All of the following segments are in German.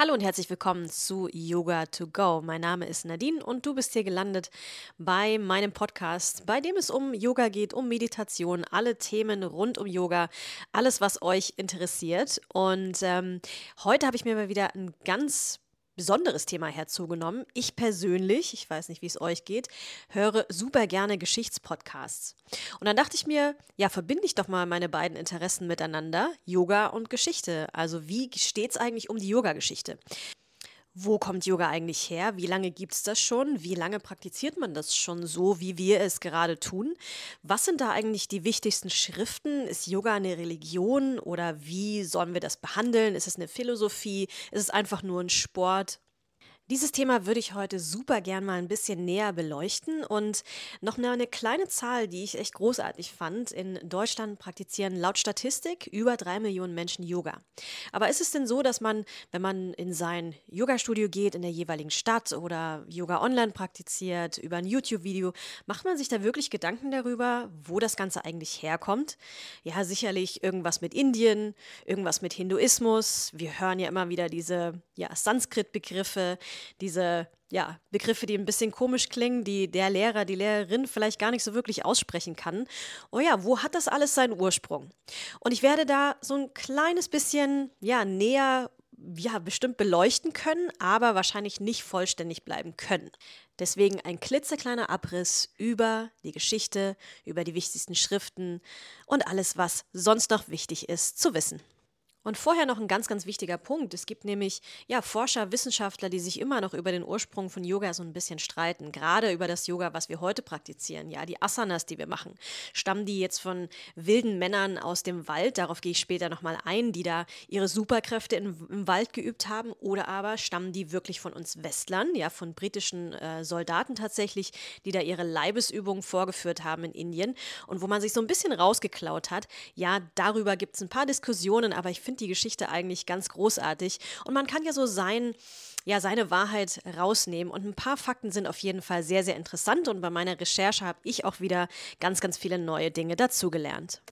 Hallo und herzlich willkommen zu Yoga to Go. Mein Name ist Nadine und du bist hier gelandet bei meinem Podcast, bei dem es um Yoga geht, um Meditation, alle Themen rund um Yoga, alles, was euch interessiert. Und ähm, heute habe ich mir mal wieder ein ganz besonderes Thema herzugenommen. Ich persönlich, ich weiß nicht, wie es euch geht, höre super gerne Geschichtspodcasts. Und dann dachte ich mir, ja, verbinde ich doch mal meine beiden Interessen miteinander, Yoga und Geschichte. Also wie steht es eigentlich um die Yoga-Geschichte? Wo kommt Yoga eigentlich her? Wie lange gibt es das schon? Wie lange praktiziert man das schon so, wie wir es gerade tun? Was sind da eigentlich die wichtigsten Schriften? Ist Yoga eine Religion oder wie sollen wir das behandeln? Ist es eine Philosophie? Ist es einfach nur ein Sport? Dieses Thema würde ich heute super gern mal ein bisschen näher beleuchten und noch eine kleine Zahl, die ich echt großartig fand. In Deutschland praktizieren laut Statistik über drei Millionen Menschen Yoga. Aber ist es denn so, dass man, wenn man in sein Yoga-Studio geht, in der jeweiligen Stadt oder Yoga online praktiziert, über ein YouTube-Video, macht man sich da wirklich Gedanken darüber, wo das Ganze eigentlich herkommt? Ja, sicherlich irgendwas mit Indien, irgendwas mit Hinduismus. Wir hören ja immer wieder diese ja, Sanskrit-Begriffe diese ja, Begriffe, die ein bisschen komisch klingen, die der Lehrer, die Lehrerin vielleicht gar nicht so wirklich aussprechen kann. Oh ja, wo hat das alles seinen Ursprung? Und ich werde da so ein kleines bisschen ja, näher ja, bestimmt beleuchten können, aber wahrscheinlich nicht vollständig bleiben können. Deswegen ein klitzekleiner Abriss über die Geschichte, über die wichtigsten Schriften und alles, was sonst noch wichtig ist zu wissen. Und vorher noch ein ganz, ganz wichtiger Punkt. Es gibt nämlich ja, Forscher, Wissenschaftler, die sich immer noch über den Ursprung von Yoga so ein bisschen streiten. Gerade über das Yoga, was wir heute praktizieren. Ja, die Asanas, die wir machen. Stammen die jetzt von wilden Männern aus dem Wald? Darauf gehe ich später nochmal ein, die da ihre Superkräfte in, im Wald geübt haben. Oder aber stammen die wirklich von uns Westlern, ja, von britischen äh, Soldaten tatsächlich, die da ihre Leibesübungen vorgeführt haben in Indien. Und wo man sich so ein bisschen rausgeklaut hat. Ja, darüber gibt es ein paar Diskussionen, aber ich finde, finde die Geschichte eigentlich ganz großartig. Und man kann ja so sein, ja, seine Wahrheit rausnehmen. Und ein paar Fakten sind auf jeden Fall sehr, sehr interessant. Und bei meiner Recherche habe ich auch wieder ganz, ganz viele neue Dinge dazugelernt.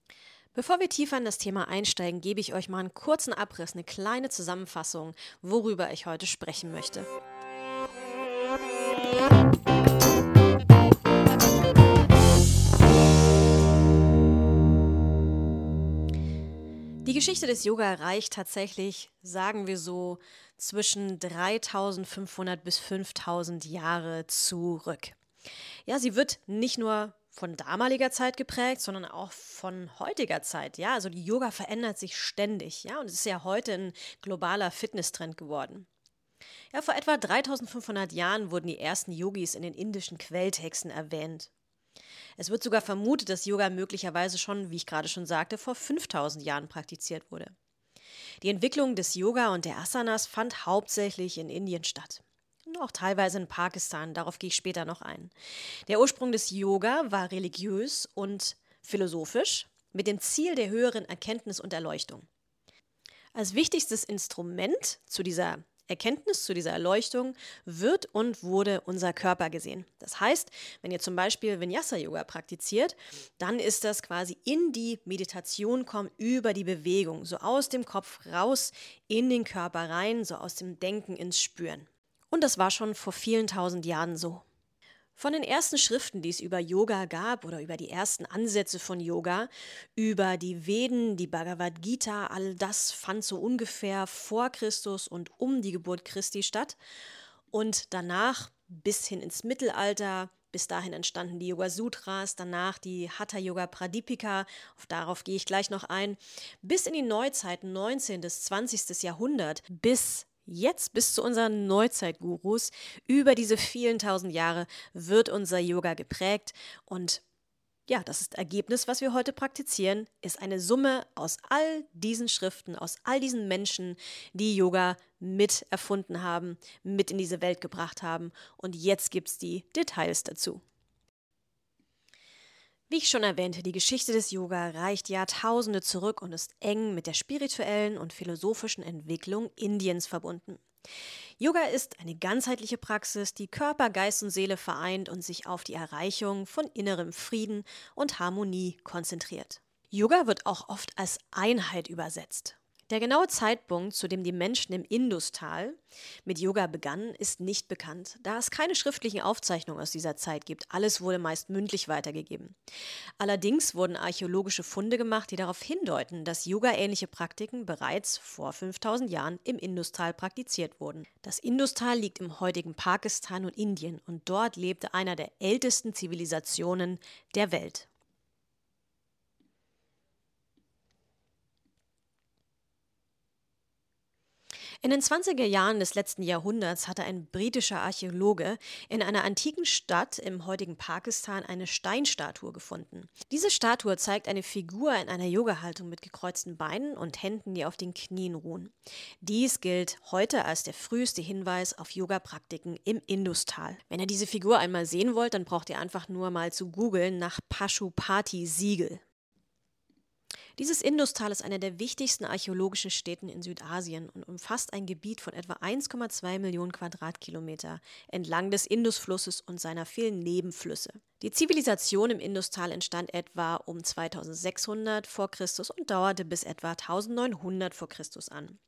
Bevor wir tiefer in das Thema einsteigen, gebe ich euch mal einen kurzen Abriss, eine kleine Zusammenfassung, worüber ich heute sprechen möchte. Die Geschichte des Yoga reicht tatsächlich, sagen wir so, zwischen 3500 bis 5000 Jahre zurück. Ja, sie wird nicht nur von damaliger Zeit geprägt, sondern auch von heutiger Zeit. Ja, also die Yoga verändert sich ständig. Ja, und es ist ja heute ein globaler Fitnesstrend geworden. Ja, vor etwa 3500 Jahren wurden die ersten Yogis in den indischen Quelltexten erwähnt. Es wird sogar vermutet, dass Yoga möglicherweise schon, wie ich gerade schon sagte, vor 5000 Jahren praktiziert wurde. Die Entwicklung des Yoga und der Asanas fand hauptsächlich in Indien statt. Und auch teilweise in Pakistan, darauf gehe ich später noch ein. Der Ursprung des Yoga war religiös und philosophisch mit dem Ziel der höheren Erkenntnis und Erleuchtung. Als wichtigstes Instrument zu dieser Erkenntnis zu dieser Erleuchtung wird und wurde unser Körper gesehen. Das heißt, wenn ihr zum Beispiel Vinyasa-Yoga praktiziert, dann ist das quasi in die Meditation kommen über die Bewegung, so aus dem Kopf raus in den Körper rein, so aus dem Denken ins Spüren. Und das war schon vor vielen tausend Jahren so. Von den ersten Schriften, die es über Yoga gab oder über die ersten Ansätze von Yoga, über die Veden, die Bhagavad Gita, all das fand so ungefähr vor Christus und um die Geburt Christi statt. Und danach bis hin ins Mittelalter, Bis dahin entstanden die Yoga Sutras, danach die Hatha Yoga Pradipika, auf darauf gehe ich gleich noch ein, bis in die Neuzeit, 19. bis 20. Jahrhundert, bis jetzt, bis zu unseren Neuzeitgurus, über diese vielen tausend Jahre wird unser Yoga geprägt und ja, das Ergebnis, was wir heute praktizieren, ist eine Summe aus all diesen Schriften, aus all diesen Menschen, die Yoga mit erfunden haben, mit in diese Welt gebracht haben. Und jetzt gibt es die Details dazu. Wie ich schon erwähnte, die Geschichte des Yoga reicht Jahrtausende zurück und ist eng mit der spirituellen und philosophischen Entwicklung Indiens verbunden. Yoga ist eine ganzheitliche Praxis, die Körper, Geist und Seele vereint und sich auf die Erreichung von innerem Frieden und Harmonie konzentriert. Yoga wird auch oft als Einheit übersetzt. Der genaue Zeitpunkt, zu dem die Menschen im Industal mit Yoga begannen, ist nicht bekannt, da es keine schriftlichen Aufzeichnungen aus dieser Zeit gibt. Alles wurde meist mündlich weitergegeben. Allerdings wurden archäologische Funde gemacht, die darauf hindeuten, dass Yoga-ähnliche Praktiken bereits vor 5000 Jahren im Industal praktiziert wurden. Das Industal liegt im heutigen Pakistan und Indien und dort lebte einer der ältesten Zivilisationen der Welt. In den 20er Jahren des letzten Jahrhunderts hatte ein britischer Archäologe in einer antiken Stadt im heutigen Pakistan eine Steinstatue gefunden. Diese Statue zeigt eine Figur in einer Yoga-Haltung mit gekreuzten Beinen und Händen, die auf den Knien ruhen. Dies gilt heute als der früheste Hinweis auf Yoga-Praktiken im Industal. Wenn ihr diese Figur einmal sehen wollt, dann braucht ihr einfach nur mal zu googeln nach Pashupati-Siegel. Dieses Industal ist einer der wichtigsten archäologischen Städten in Südasien und umfasst ein Gebiet von etwa 1,2 Millionen Quadratkilometer entlang des Indusflusses und seiner vielen Nebenflüsse. Die Zivilisation im Industal entstand etwa um 2600 vor Christus und dauerte bis etwa 1900 vor Christus an.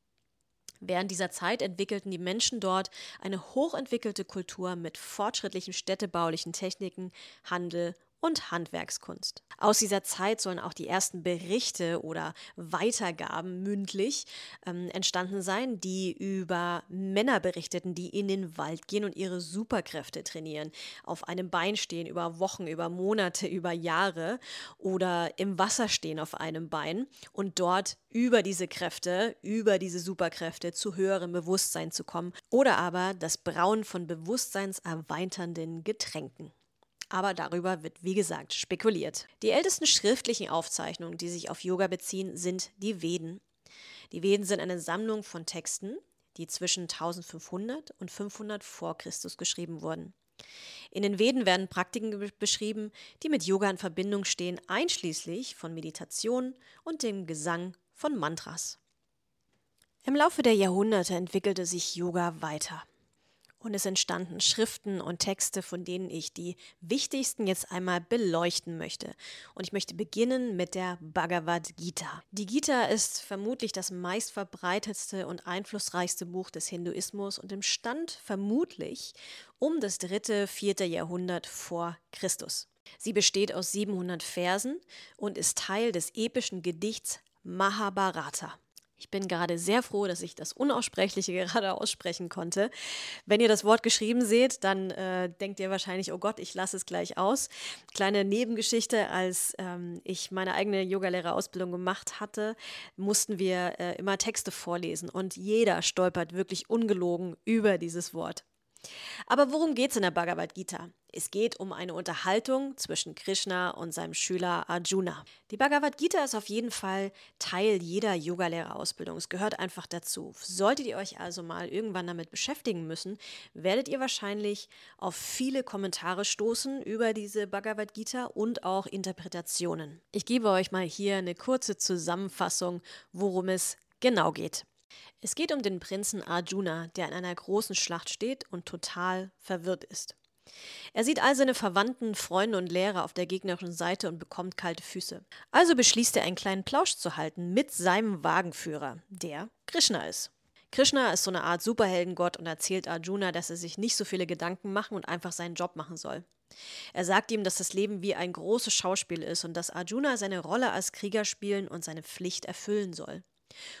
Während dieser Zeit entwickelten die Menschen dort eine hochentwickelte Kultur mit fortschrittlichen städtebaulichen Techniken, Handel und Handwerkskunst. Aus dieser Zeit sollen auch die ersten Berichte oder Weitergaben mündlich ähm, entstanden sein, die über Männer berichteten, die in den Wald gehen und ihre Superkräfte trainieren, auf einem Bein stehen über Wochen, über Monate, über Jahre oder im Wasser stehen auf einem Bein und dort über diese Kräfte, über diese Superkräfte zu höherem Bewusstsein zu kommen oder aber das Brauen von bewusstseinserweiternden Getränken aber darüber wird wie gesagt spekuliert. Die ältesten schriftlichen Aufzeichnungen, die sich auf Yoga beziehen, sind die Veden. Die Veden sind eine Sammlung von Texten, die zwischen 1500 und 500 vor Christus geschrieben wurden. In den Veden werden Praktiken beschrieben, die mit Yoga in Verbindung stehen, einschließlich von Meditation und dem Gesang von Mantras. Im Laufe der Jahrhunderte entwickelte sich Yoga weiter und es entstanden Schriften und Texte, von denen ich die wichtigsten jetzt einmal beleuchten möchte. Und ich möchte beginnen mit der Bhagavad Gita. Die Gita ist vermutlich das meistverbreitetste und einflussreichste Buch des Hinduismus und im Stand vermutlich um das dritte, vierte Jahrhundert vor Christus. Sie besteht aus 700 Versen und ist Teil des epischen Gedichts Mahabharata. Ich bin gerade sehr froh, dass ich das Unaussprechliche gerade aussprechen konnte. Wenn ihr das Wort geschrieben seht, dann äh, denkt ihr wahrscheinlich, oh Gott, ich lasse es gleich aus. Kleine Nebengeschichte, als ähm, ich meine eigene Yogalehrerausbildung gemacht hatte, mussten wir äh, immer Texte vorlesen und jeder stolpert wirklich ungelogen über dieses Wort. Aber worum geht es in der Bhagavad Gita? Es geht um eine Unterhaltung zwischen Krishna und seinem Schüler Arjuna. Die Bhagavad Gita ist auf jeden Fall Teil jeder Yogalehrerausbildung. Es gehört einfach dazu. Solltet ihr euch also mal irgendwann damit beschäftigen müssen, werdet ihr wahrscheinlich auf viele Kommentare stoßen über diese Bhagavad Gita und auch Interpretationen. Ich gebe euch mal hier eine kurze Zusammenfassung, worum es genau geht. Es geht um den Prinzen Arjuna, der in einer großen Schlacht steht und total verwirrt ist. Er sieht all seine Verwandten, Freunde und Lehrer auf der gegnerischen Seite und bekommt kalte Füße. Also beschließt er, einen kleinen Plausch zu halten mit seinem Wagenführer, der Krishna ist. Krishna ist so eine Art Superheldengott und erzählt Arjuna, dass er sich nicht so viele Gedanken machen und einfach seinen Job machen soll. Er sagt ihm, dass das Leben wie ein großes Schauspiel ist und dass Arjuna seine Rolle als Krieger spielen und seine Pflicht erfüllen soll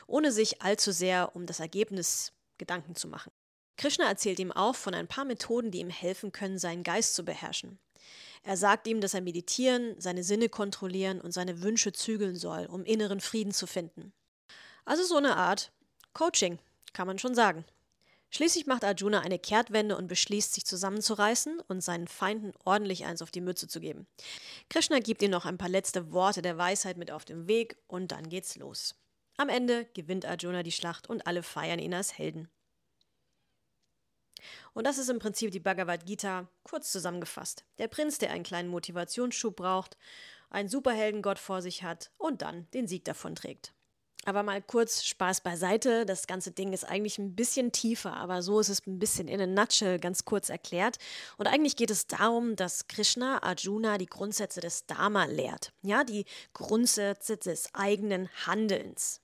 ohne sich allzu sehr um das Ergebnis Gedanken zu machen. Krishna erzählt ihm auch von ein paar Methoden, die ihm helfen können, seinen Geist zu beherrschen. Er sagt ihm, dass er meditieren, seine Sinne kontrollieren und seine Wünsche zügeln soll, um inneren Frieden zu finden. Also so eine Art Coaching, kann man schon sagen. Schließlich macht Arjuna eine Kehrtwende und beschließt, sich zusammenzureißen und seinen Feinden ordentlich eins auf die Mütze zu geben. Krishna gibt ihm noch ein paar letzte Worte der Weisheit mit auf den Weg und dann geht's los. Am Ende gewinnt Arjuna die Schlacht und alle feiern ihn als Helden. Und das ist im Prinzip die Bhagavad Gita kurz zusammengefasst. Der Prinz, der einen kleinen Motivationsschub braucht, einen Superheldengott vor sich hat und dann den Sieg davonträgt. Aber mal kurz Spaß beiseite. Das ganze Ding ist eigentlich ein bisschen tiefer, aber so ist es ein bisschen in a nutshell ganz kurz erklärt. Und eigentlich geht es darum, dass Krishna Arjuna die Grundsätze des Dharma lehrt. Ja, die Grundsätze des eigenen Handelns.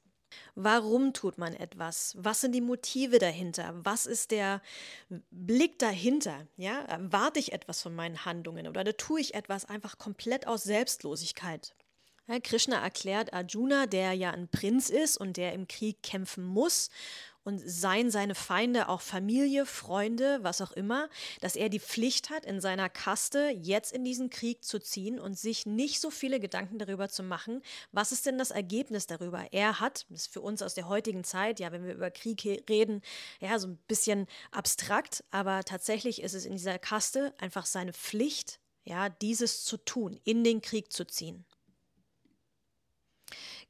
Warum tut man etwas? Was sind die Motive dahinter? Was ist der Blick dahinter? Ja, erwarte ich etwas von meinen Handlungen oder tue ich etwas einfach komplett aus Selbstlosigkeit? Krishna erklärt Arjuna, der ja ein Prinz ist und der im Krieg kämpfen muss und seien seine Feinde auch Familie, Freunde, was auch immer, dass er die Pflicht hat, in seiner Kaste jetzt in diesen Krieg zu ziehen und sich nicht so viele Gedanken darüber zu machen, was ist denn das Ergebnis darüber. Er hat, das ist für uns aus der heutigen Zeit, ja, wenn wir über Krieg reden, ja, so ein bisschen abstrakt, aber tatsächlich ist es in dieser Kaste einfach seine Pflicht, ja, dieses zu tun, in den Krieg zu ziehen.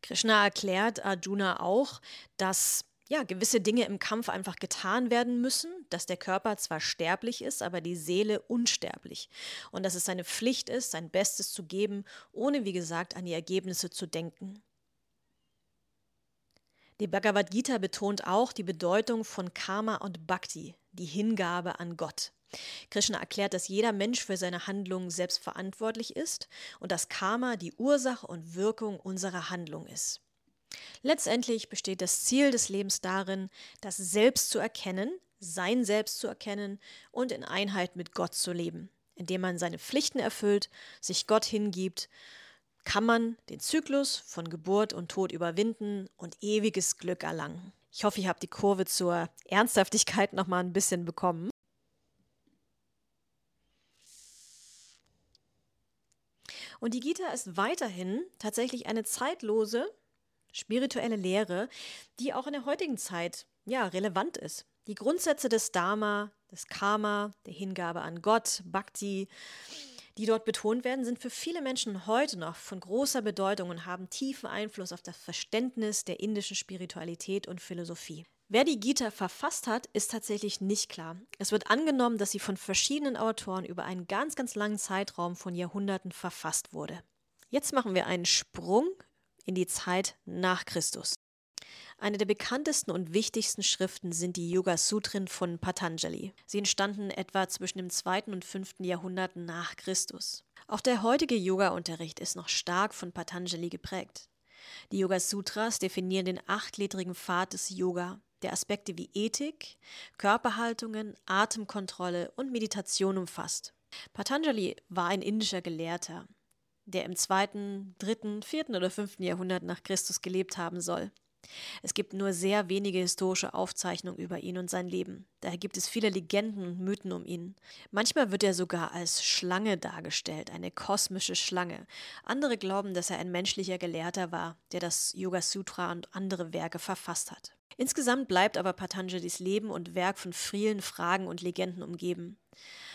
Krishna erklärt Arjuna auch, dass ja, gewisse Dinge im Kampf einfach getan werden müssen, dass der Körper zwar sterblich ist, aber die Seele unsterblich. Und dass es seine Pflicht ist, sein Bestes zu geben, ohne, wie gesagt, an die Ergebnisse zu denken. Die Bhagavad Gita betont auch die Bedeutung von Karma und Bhakti, die Hingabe an Gott. Krishna erklärt, dass jeder Mensch für seine Handlungen selbst verantwortlich ist und dass Karma die Ursache und Wirkung unserer Handlung ist. Letztendlich besteht das Ziel des Lebens darin, das Selbst zu erkennen, sein Selbst zu erkennen und in Einheit mit Gott zu leben. Indem man seine Pflichten erfüllt, sich Gott hingibt, kann man den Zyklus von Geburt und Tod überwinden und ewiges Glück erlangen. Ich hoffe, ich habe die Kurve zur Ernsthaftigkeit noch mal ein bisschen bekommen. Und die Gita ist weiterhin tatsächlich eine zeitlose spirituelle Lehre, die auch in der heutigen Zeit ja relevant ist. Die Grundsätze des Dharma, des Karma, der Hingabe an Gott, Bhakti, die dort betont werden, sind für viele Menschen heute noch von großer Bedeutung und haben tiefen Einfluss auf das Verständnis der indischen Spiritualität und Philosophie. Wer die Gita verfasst hat, ist tatsächlich nicht klar. Es wird angenommen, dass sie von verschiedenen Autoren über einen ganz, ganz langen Zeitraum von Jahrhunderten verfasst wurde. Jetzt machen wir einen Sprung in die Zeit nach Christus. Eine der bekanntesten und wichtigsten Schriften sind die Yoga Sutren von Patanjali. Sie entstanden etwa zwischen dem 2. und 5. Jahrhundert nach Christus. Auch der heutige Yoga-Unterricht ist noch stark von Patanjali geprägt. Die Yoga Sutras definieren den achtgliedrigen Pfad des Yoga, der Aspekte wie Ethik, Körperhaltungen, Atemkontrolle und Meditation umfasst. Patanjali war ein indischer Gelehrter, der im zweiten, dritten, vierten oder fünften Jahrhundert nach Christus gelebt haben soll. Es gibt nur sehr wenige historische Aufzeichnungen über ihn und sein Leben. Daher gibt es viele Legenden und Mythen um ihn. Manchmal wird er sogar als Schlange dargestellt, eine kosmische Schlange. Andere glauben, dass er ein menschlicher Gelehrter war, der das Yoga Sutra und andere Werke verfasst hat. Insgesamt bleibt aber Patanjalis Leben und Werk von vielen Fragen und Legenden umgeben.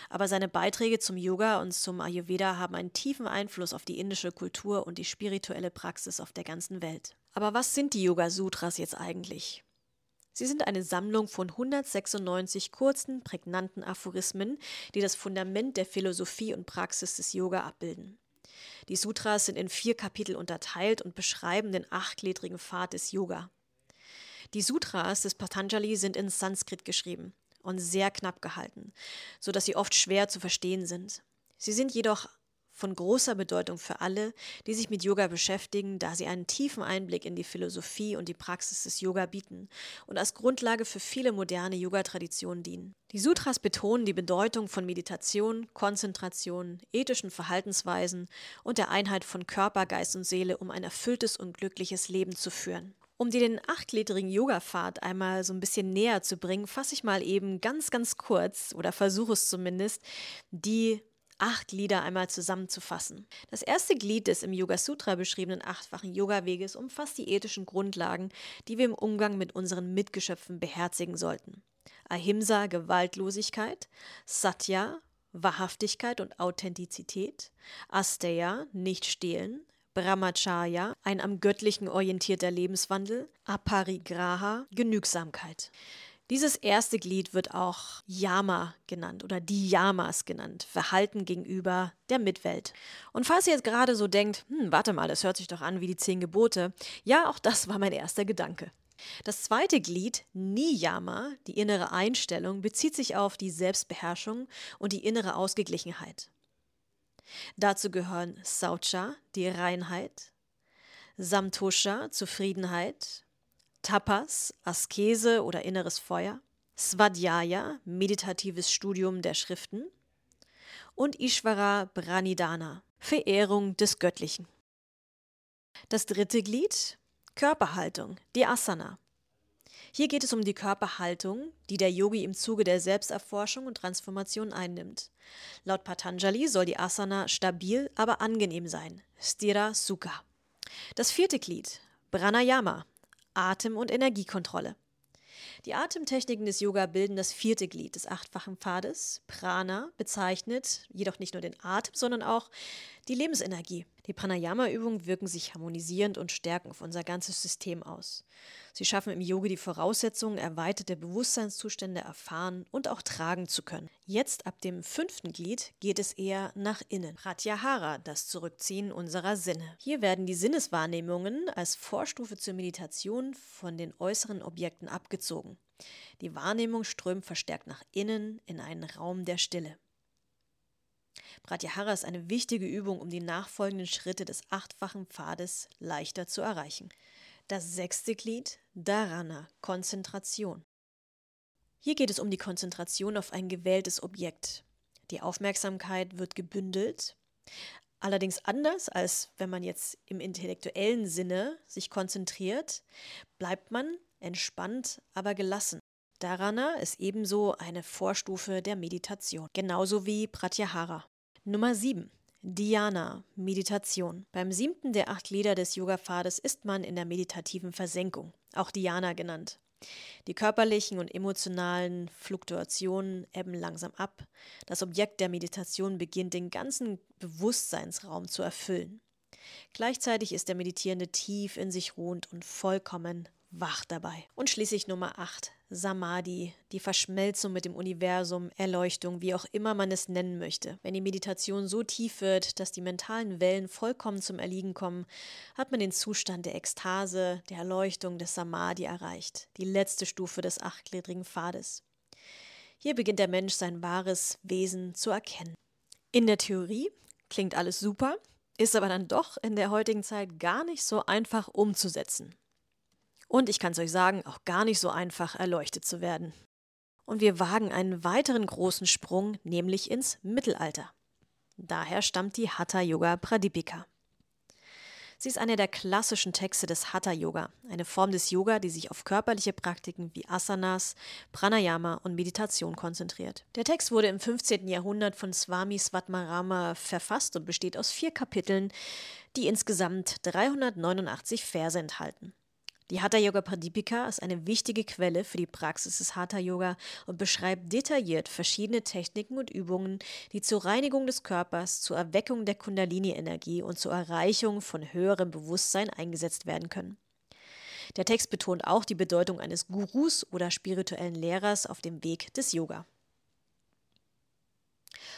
Aber seine Beiträge zum Yoga und zum Ayurveda haben einen tiefen Einfluss auf die indische Kultur und die spirituelle Praxis auf der ganzen Welt. Aber was sind die Yoga Sutras jetzt eigentlich? Sie sind eine Sammlung von 196 kurzen, prägnanten Aphorismen, die das Fundament der Philosophie und Praxis des Yoga abbilden. Die Sutras sind in vier Kapitel unterteilt und beschreiben den achtgliedrigen Pfad des Yoga. Die Sutras des Patanjali sind in Sanskrit geschrieben und sehr knapp gehalten, so dass sie oft schwer zu verstehen sind. Sie sind jedoch von großer Bedeutung für alle, die sich mit Yoga beschäftigen, da sie einen tiefen Einblick in die Philosophie und die Praxis des Yoga bieten und als Grundlage für viele moderne Yoga-Traditionen dienen. Die Sutras betonen die Bedeutung von Meditation, Konzentration, ethischen Verhaltensweisen und der Einheit von Körper, Geist und Seele, um ein erfülltes und glückliches Leben zu führen. Um dir den achtgliedrigen Yoga-Pfad einmal so ein bisschen näher zu bringen, fasse ich mal eben ganz, ganz kurz oder versuche es zumindest, die acht Glieder einmal zusammenzufassen. Das erste Glied des im Yoga Sutra beschriebenen achtfachen Yoga-Weges umfasst die ethischen Grundlagen, die wir im Umgang mit unseren Mitgeschöpfen beherzigen sollten. Ahimsa, Gewaltlosigkeit, Satya, Wahrhaftigkeit und Authentizität, Asteya, nicht stehlen, Brahmacharya, ein am Göttlichen orientierter Lebenswandel, Aparigraha, Genügsamkeit. Dieses erste Glied wird auch Yama genannt oder die Yamas genannt, Verhalten gegenüber der Mitwelt. Und falls ihr jetzt gerade so denkt, hm, warte mal, das hört sich doch an wie die zehn Gebote, ja, auch das war mein erster Gedanke. Das zweite Glied, Niyama, die innere Einstellung, bezieht sich auf die Selbstbeherrschung und die innere Ausgeglichenheit. Dazu gehören Saucha, die Reinheit, Samtosha, Zufriedenheit, Tapas, Askese oder inneres Feuer, Svadhyaya, meditatives Studium der Schriften und Ishvara Pranidhana, Verehrung des Göttlichen. Das dritte Glied, Körperhaltung, die Asana. Hier geht es um die Körperhaltung, die der Yogi im Zuge der Selbsterforschung und Transformation einnimmt. Laut Patanjali soll die Asana stabil, aber angenehm sein. Stira Sukha. Das vierte Glied, Pranayama, Atem- und Energiekontrolle. Die Atemtechniken des Yoga bilden das vierte Glied des achtfachen Pfades. Prana bezeichnet jedoch nicht nur den Atem, sondern auch die Lebensenergie. Die Pranayama-Übungen wirken sich harmonisierend und stärken auf unser ganzes System aus. Sie schaffen im Yoga die Voraussetzungen, erweiterte Bewusstseinszustände erfahren und auch tragen zu können. Jetzt ab dem fünften Glied geht es eher nach innen. Pratyahara, das Zurückziehen unserer Sinne. Hier werden die Sinneswahrnehmungen als Vorstufe zur Meditation von den äußeren Objekten abgezogen. Die Wahrnehmung strömt verstärkt nach innen in einen Raum der Stille. Pratyahara ist eine wichtige Übung, um die nachfolgenden Schritte des achtfachen Pfades leichter zu erreichen. Das sechste Glied, Dharana, Konzentration. Hier geht es um die Konzentration auf ein gewähltes Objekt. Die Aufmerksamkeit wird gebündelt, allerdings anders als wenn man jetzt im intellektuellen Sinne sich konzentriert, bleibt man entspannt, aber gelassen. Dharana ist ebenso eine Vorstufe der Meditation, genauso wie Pratyahara. Nummer 7. Dhyana, Meditation. Beim siebten der acht Glieder des Yoga-Pfades ist man in der meditativen Versenkung, auch Dhyana genannt. Die körperlichen und emotionalen Fluktuationen ebben langsam ab. Das Objekt der Meditation beginnt den ganzen Bewusstseinsraum zu erfüllen. Gleichzeitig ist der Meditierende tief in sich ruhend und vollkommen wach dabei. Und schließlich Nummer 8, Samadhi, die Verschmelzung mit dem Universum, Erleuchtung, wie auch immer man es nennen möchte. Wenn die Meditation so tief wird, dass die mentalen Wellen vollkommen zum Erliegen kommen, hat man den Zustand der Ekstase, der Erleuchtung, des Samadhi erreicht, die letzte Stufe des achtgliedrigen Pfades. Hier beginnt der Mensch sein wahres Wesen zu erkennen. In der Theorie klingt alles super, ist aber dann doch in der heutigen Zeit gar nicht so einfach umzusetzen. Und ich kann es euch sagen, auch gar nicht so einfach erleuchtet zu werden. Und wir wagen einen weiteren großen Sprung, nämlich ins Mittelalter. Daher stammt die Hatha Yoga Pradipika. Sie ist einer der klassischen Texte des Hatha Yoga, eine Form des Yoga, die sich auf körperliche Praktiken wie Asanas, Pranayama und Meditation konzentriert. Der Text wurde im 15. Jahrhundert von Swami Svatmarama verfasst und besteht aus vier Kapiteln, die insgesamt 389 Verse enthalten. Die Hatha Yoga Pradipika ist eine wichtige Quelle für die Praxis des Hatha Yoga und beschreibt detailliert verschiedene Techniken und Übungen, die zur Reinigung des Körpers, zur Erweckung der Kundalini-Energie und zur Erreichung von höherem Bewusstsein eingesetzt werden können. Der Text betont auch die Bedeutung eines Gurus oder spirituellen Lehrers auf dem Weg des Yoga.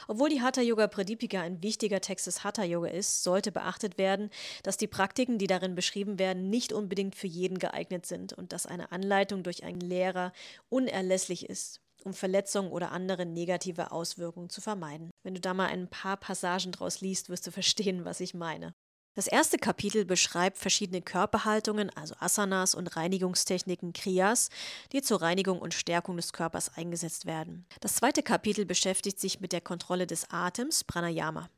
Obwohl die Hatha Yoga Pradipika ein wichtiger Text des Hatha Yoga ist, sollte beachtet werden, dass die Praktiken, die darin beschrieben werden, nicht unbedingt für jeden geeignet sind und dass eine Anleitung durch einen Lehrer unerlässlich ist um Verletzungen oder andere negative Auswirkungen zu vermeiden. Wenn du da mal ein paar Passagen draus liest, wirst du verstehen, was ich meine. Das erste Kapitel beschreibt verschiedene Körperhaltungen, also Asanas und Reinigungstechniken Kriyas, die zur Reinigung und Stärkung des Körpers eingesetzt werden. Das zweite Kapitel beschäftigt sich mit der Kontrolle des Atems, Pranayama,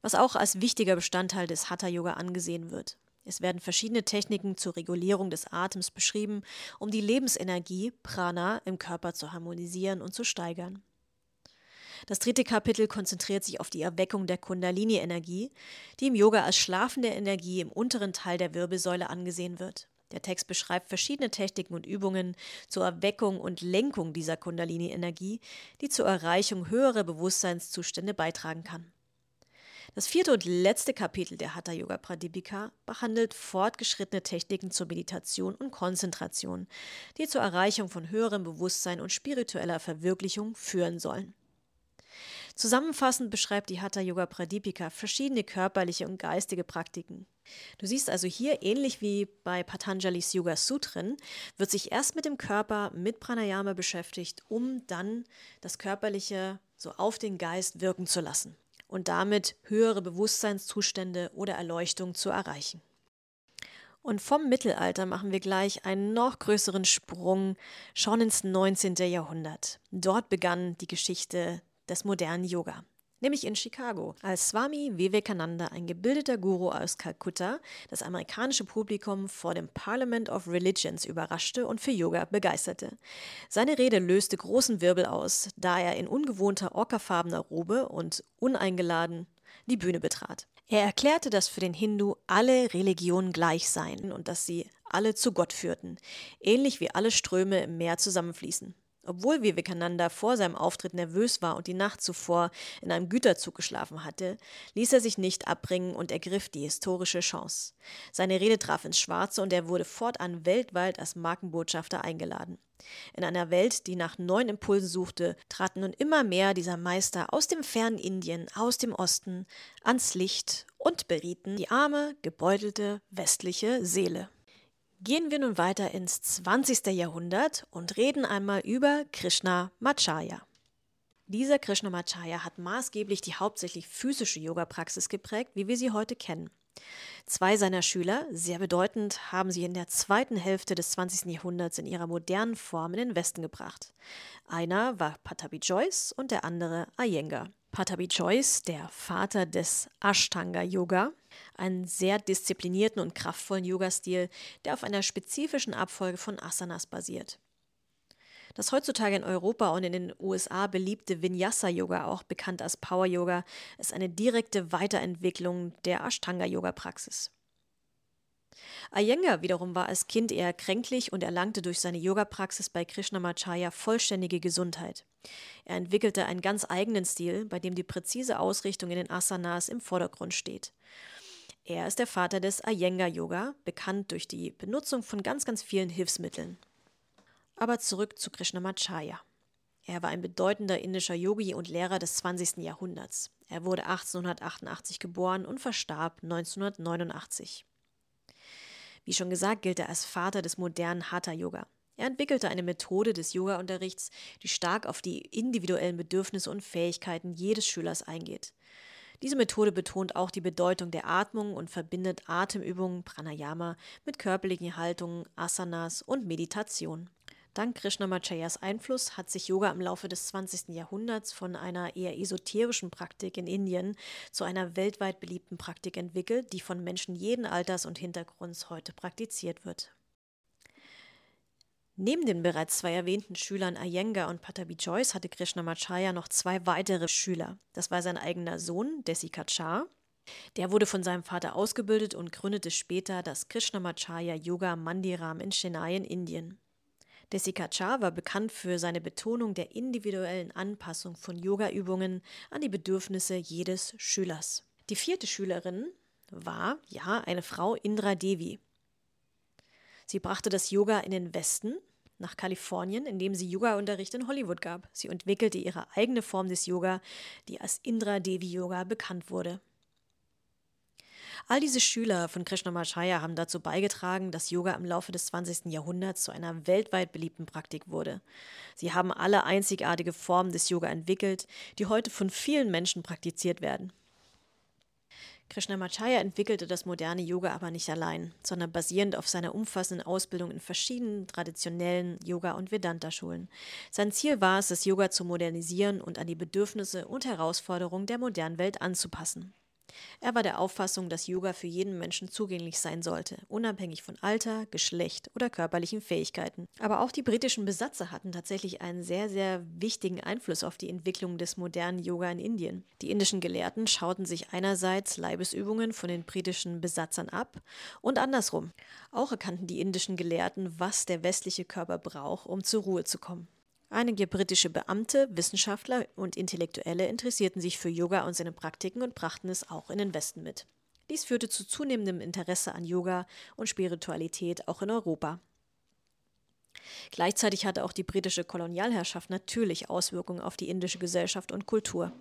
was auch als wichtiger Bestandteil des Hatha Yoga angesehen wird. Es werden verschiedene Techniken zur Regulierung des Atems beschrieben, um die Lebensenergie Prana im Körper zu harmonisieren und zu steigern. Das dritte Kapitel konzentriert sich auf die Erweckung der Kundalini-Energie, die im Yoga als schlafende Energie im unteren Teil der Wirbelsäule angesehen wird. Der Text beschreibt verschiedene Techniken und Übungen zur Erweckung und Lenkung dieser Kundalini-Energie, die zur Erreichung höherer Bewusstseinszustände beitragen kann. Das vierte und letzte Kapitel der Hatha Yoga Pradipika behandelt fortgeschrittene Techniken zur Meditation und Konzentration, die zur Erreichung von höherem Bewusstsein und spiritueller Verwirklichung führen sollen. Zusammenfassend beschreibt die Hatha Yoga Pradipika verschiedene körperliche und geistige Praktiken. Du siehst also hier, ähnlich wie bei Patanjali's Yoga Sutren, wird sich erst mit dem Körper, mit Pranayama beschäftigt, um dann das Körperliche so auf den Geist wirken zu lassen und damit höhere Bewusstseinszustände oder Erleuchtung zu erreichen. Und vom Mittelalter machen wir gleich einen noch größeren Sprung schon ins 19. Jahrhundert. Dort begann die Geschichte des modernen Yoga nämlich in Chicago, als Swami Vivekananda, ein gebildeter Guru aus Kalkutta, das amerikanische Publikum vor dem Parliament of Religions überraschte und für Yoga begeisterte. Seine Rede löste großen Wirbel aus, da er in ungewohnter ockerfarbener Robe und uneingeladen die Bühne betrat. Er erklärte, dass für den Hindu alle Religionen gleich seien und dass sie alle zu Gott führten, ähnlich wie alle Ströme im Meer zusammenfließen. Obwohl Vivekananda vor seinem Auftritt nervös war und die Nacht zuvor in einem Güterzug geschlafen hatte, ließ er sich nicht abbringen und ergriff die historische Chance. Seine Rede traf ins Schwarze und er wurde fortan weltweit als Markenbotschafter eingeladen. In einer Welt, die nach neuen Impulsen suchte, traten nun immer mehr dieser Meister aus dem fernen Indien, aus dem Osten, ans Licht und berieten die arme, gebeutelte westliche Seele. Gehen wir nun weiter ins 20. Jahrhundert und reden einmal über Krishna Macharya. Dieser Krishna Macharya hat maßgeblich die hauptsächlich physische Yoga-Praxis geprägt, wie wir sie heute kennen. Zwei seiner Schüler, sehr bedeutend, haben sie in der zweiten Hälfte des 20. Jahrhunderts in ihrer modernen Form in den Westen gebracht. Einer war Patabi Joyce und der andere Iyengar. Patabi Joyce, der Vater des Ashtanga Yoga, einen sehr disziplinierten und kraftvollen Yoga-Stil, der auf einer spezifischen Abfolge von Asanas basiert. Das heutzutage in Europa und in den USA beliebte Vinyasa-Yoga, auch bekannt als Power-Yoga, ist eine direkte Weiterentwicklung der Ashtanga-Yoga-Praxis. Iyengar wiederum war als Kind eher kränklich und erlangte durch seine Yoga-Praxis bei Krishnamacharya vollständige Gesundheit. Er entwickelte einen ganz eigenen Stil, bei dem die präzise Ausrichtung in den Asanas im Vordergrund steht. Er ist der Vater des Iyengar-Yoga, bekannt durch die Benutzung von ganz, ganz vielen Hilfsmitteln. Aber zurück zu Krishnamacharya. Er war ein bedeutender indischer Yogi und Lehrer des 20. Jahrhunderts. Er wurde 1888 geboren und verstarb 1989. Wie schon gesagt, gilt er als Vater des modernen Hatha-Yoga. Er entwickelte eine Methode des Yoga-Unterrichts, die stark auf die individuellen Bedürfnisse und Fähigkeiten jedes Schülers eingeht. Diese Methode betont auch die Bedeutung der Atmung und verbindet Atemübungen, Pranayama, mit körperlichen Haltungen, Asanas und Meditation. Dank Krishnamacharyas Einfluss hat sich Yoga im Laufe des 20. Jahrhunderts von einer eher esoterischen Praktik in Indien zu einer weltweit beliebten Praktik entwickelt, die von Menschen jeden Alters und Hintergrunds heute praktiziert wird. Neben den bereits zwei erwähnten Schülern Iyengar und Patabi Joyce hatte Krishnamacharya noch zwei weitere Schüler. Das war sein eigener Sohn, Desikachar. Der wurde von seinem Vater ausgebildet und gründete später das Krishnamacharya Yoga Mandiram in Chennai in Indien. Desikachar war bekannt für seine Betonung der individuellen Anpassung von Yogaübungen an die Bedürfnisse jedes Schülers. Die vierte Schülerin war, ja, eine Frau Indra Devi. Sie brachte das Yoga in den Westen, nach Kalifornien, indem sie Yoga-Unterricht in Hollywood gab. Sie entwickelte ihre eigene Form des Yoga, die als Indra Devi Yoga bekannt wurde. All diese Schüler von Krishnamacharya haben dazu beigetragen, dass Yoga im Laufe des 20. Jahrhunderts zu einer weltweit beliebten Praktik wurde. Sie haben alle einzigartige Formen des Yoga entwickelt, die heute von vielen Menschen praktiziert werden. Krishnamacharya entwickelte das moderne Yoga aber nicht allein, sondern basierend auf seiner umfassenden Ausbildung in verschiedenen traditionellen Yoga- und Vedanta-Schulen. Sein Ziel war es, das Yoga zu modernisieren und an die Bedürfnisse und Herausforderungen der modernen Welt anzupassen. Er war der Auffassung, dass Yoga für jeden Menschen zugänglich sein sollte, unabhängig von Alter, Geschlecht oder körperlichen Fähigkeiten. Aber auch die britischen Besatzer hatten tatsächlich einen sehr, sehr wichtigen Einfluss auf die Entwicklung des modernen Yoga in Indien. Die indischen Gelehrten schauten sich einerseits Leibesübungen von den britischen Besatzern ab und andersrum. Auch erkannten die indischen Gelehrten, was der westliche Körper braucht, um zur Ruhe zu kommen. Einige britische Beamte, Wissenschaftler und Intellektuelle interessierten sich für Yoga und seine Praktiken und brachten es auch in den Westen mit. Dies führte zu zunehmendem Interesse an Yoga und Spiritualität auch in Europa. Gleichzeitig hatte auch die britische Kolonialherrschaft natürlich Auswirkungen auf die indische Gesellschaft und Kultur.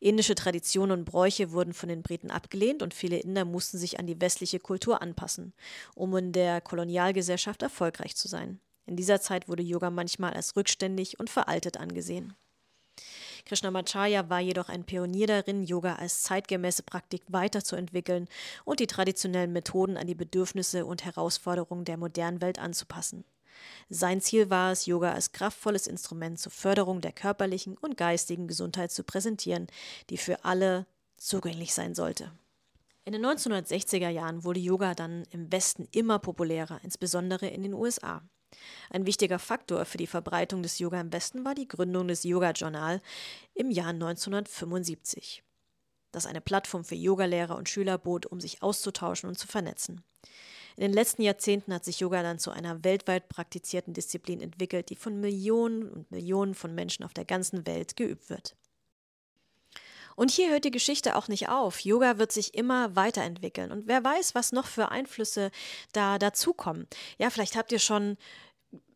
Indische Traditionen und Bräuche wurden von den Briten abgelehnt und viele Inder mussten sich an die westliche Kultur anpassen, um in der Kolonialgesellschaft erfolgreich zu sein. In dieser Zeit wurde Yoga manchmal als rückständig und veraltet angesehen. Krishnamacharya war jedoch ein Pionier darin, Yoga als zeitgemäße Praktik weiterzuentwickeln und die traditionellen Methoden an die Bedürfnisse und Herausforderungen der modernen Welt anzupassen. Sein Ziel war es, Yoga als kraftvolles Instrument zur Förderung der körperlichen und geistigen Gesundheit zu präsentieren, die für alle zugänglich sein sollte. In den 1960er Jahren wurde Yoga dann im Westen immer populärer, insbesondere in den USA. Ein wichtiger Faktor für die Verbreitung des Yoga im Westen war die Gründung des Yoga Journal im Jahr 1975, das eine Plattform für Yogalehrer und Schüler bot, um sich auszutauschen und zu vernetzen. In den letzten Jahrzehnten hat sich Yoga dann zu einer weltweit praktizierten Disziplin entwickelt, die von Millionen und Millionen von Menschen auf der ganzen Welt geübt wird. Und hier hört die Geschichte auch nicht auf. Yoga wird sich immer weiterentwickeln. Und wer weiß, was noch für Einflüsse da dazukommen. Ja, vielleicht habt ihr schon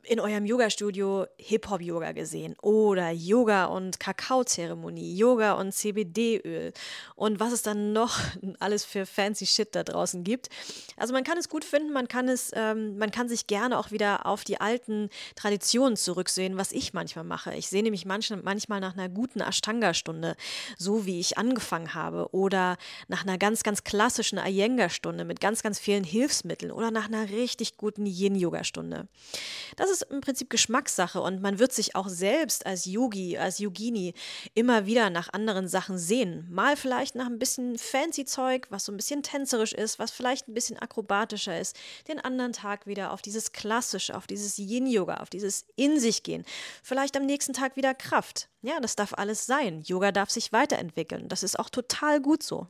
in eurem Yoga-Studio Hip-Hop-Yoga gesehen oder Yoga und Kakaozeremonie, Yoga und CBD-Öl und was es dann noch alles für fancy Shit da draußen gibt. Also man kann es gut finden, man kann es, ähm, man kann sich gerne auch wieder auf die alten Traditionen zurücksehen, was ich manchmal mache. Ich sehe nämlich manch, manchmal nach einer guten Ashtanga-Stunde, so wie ich angefangen habe, oder nach einer ganz, ganz klassischen Iyengar-Stunde mit ganz, ganz vielen Hilfsmitteln oder nach einer richtig guten Yin-Yoga-Stunde. Das ist im Prinzip Geschmackssache und man wird sich auch selbst als Yogi, als Yogini immer wieder nach anderen Sachen sehen. Mal vielleicht nach ein bisschen fancy Zeug, was so ein bisschen tänzerisch ist, was vielleicht ein bisschen akrobatischer ist. Den anderen Tag wieder auf dieses Klassische, auf dieses Yin-Yoga, auf dieses In sich gehen. Vielleicht am nächsten Tag wieder Kraft. Ja, das darf alles sein. Yoga darf sich weiterentwickeln. Das ist auch total gut so.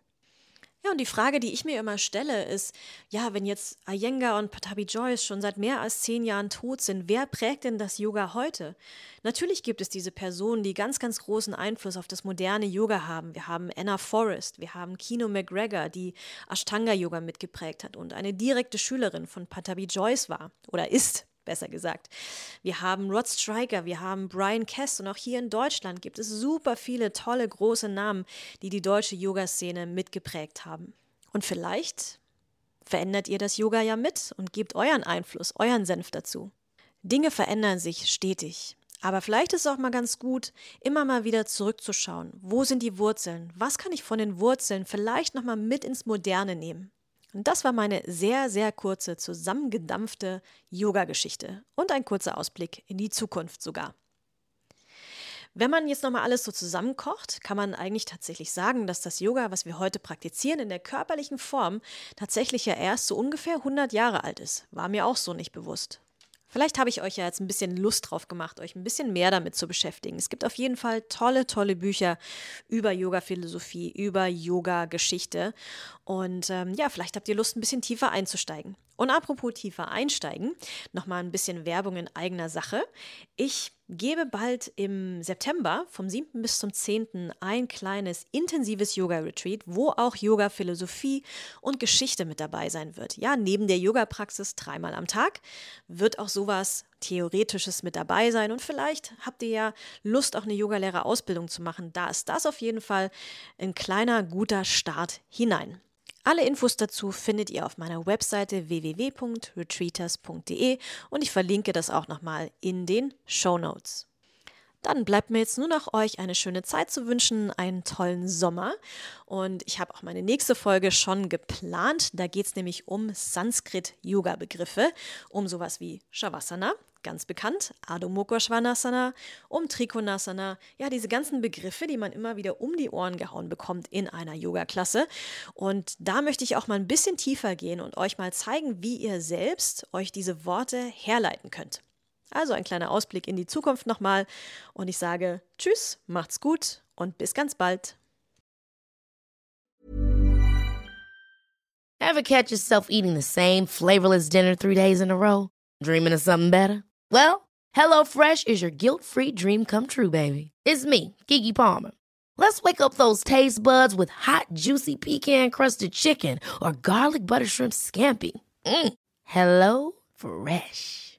Ja, und die Frage, die ich mir immer stelle, ist, ja, wenn jetzt Iyengar und Patabi Joyce schon seit mehr als zehn Jahren tot sind, wer prägt denn das Yoga heute? Natürlich gibt es diese Personen, die ganz, ganz großen Einfluss auf das moderne Yoga haben. Wir haben Anna Forrest, wir haben Kino McGregor, die Ashtanga-Yoga mitgeprägt hat und eine direkte Schülerin von Patabi Joyce war oder ist besser gesagt. Wir haben Rod Stryker, wir haben Brian Kess und auch hier in Deutschland gibt es super viele tolle große Namen, die die deutsche Yoga-Szene mitgeprägt haben. Und vielleicht verändert ihr das Yoga ja mit und gebt euren Einfluss, euren Senf dazu. Dinge verändern sich stetig. Aber vielleicht ist es auch mal ganz gut, immer mal wieder zurückzuschauen. Wo sind die Wurzeln? Was kann ich von den Wurzeln vielleicht nochmal mit ins Moderne nehmen? Und das war meine sehr, sehr kurze, zusammengedampfte Yoga-Geschichte und ein kurzer Ausblick in die Zukunft sogar. Wenn man jetzt nochmal alles so zusammenkocht, kann man eigentlich tatsächlich sagen, dass das Yoga, was wir heute praktizieren, in der körperlichen Form tatsächlich ja erst so ungefähr 100 Jahre alt ist. War mir auch so nicht bewusst. Vielleicht habe ich euch ja jetzt ein bisschen Lust drauf gemacht, euch ein bisschen mehr damit zu beschäftigen. Es gibt auf jeden Fall tolle, tolle Bücher über Yoga-Philosophie, über Yoga-Geschichte. Und ähm, ja, vielleicht habt ihr Lust, ein bisschen tiefer einzusteigen. Und apropos tiefer einsteigen, nochmal ein bisschen Werbung in eigener Sache. Ich gebe bald im September vom 7. bis zum 10. ein kleines intensives Yoga-Retreat, wo auch Yoga-Philosophie und Geschichte mit dabei sein wird. Ja, neben der Yoga-Praxis dreimal am Tag wird auch sowas Theoretisches mit dabei sein. Und vielleicht habt ihr ja Lust, auch eine Yogalehrerausbildung zu machen. Da ist das auf jeden Fall ein kleiner, guter Start hinein. Alle Infos dazu findet ihr auf meiner Webseite www.retreaters.de und ich verlinke das auch nochmal in den Show Notes. Dann bleibt mir jetzt nur noch euch eine schöne Zeit zu wünschen, einen tollen Sommer. Und ich habe auch meine nächste Folge schon geplant. Da geht es nämlich um Sanskrit-Yoga-Begriffe, um sowas wie Shavasana, ganz bekannt, Adho Mukha um Trikonasana, ja, diese ganzen Begriffe, die man immer wieder um die Ohren gehauen bekommt in einer Yoga-Klasse. Und da möchte ich auch mal ein bisschen tiefer gehen und euch mal zeigen, wie ihr selbst euch diese Worte herleiten könnt. Also ein kleiner Ausblick in die Zukunft nochmal und ich sage Tschüss, macht's gut und bis ganz bald. Ever catch yourself eating the same flavorless dinner three days in a row? Dreaming of something better? Well, HelloFresh is your guilt-free dream come true, baby. It's me, Kiki Palmer. Let's wake up those taste buds with hot, juicy pecan-crusted chicken or garlic butter shrimp scampi. Mm. Hello Fresh.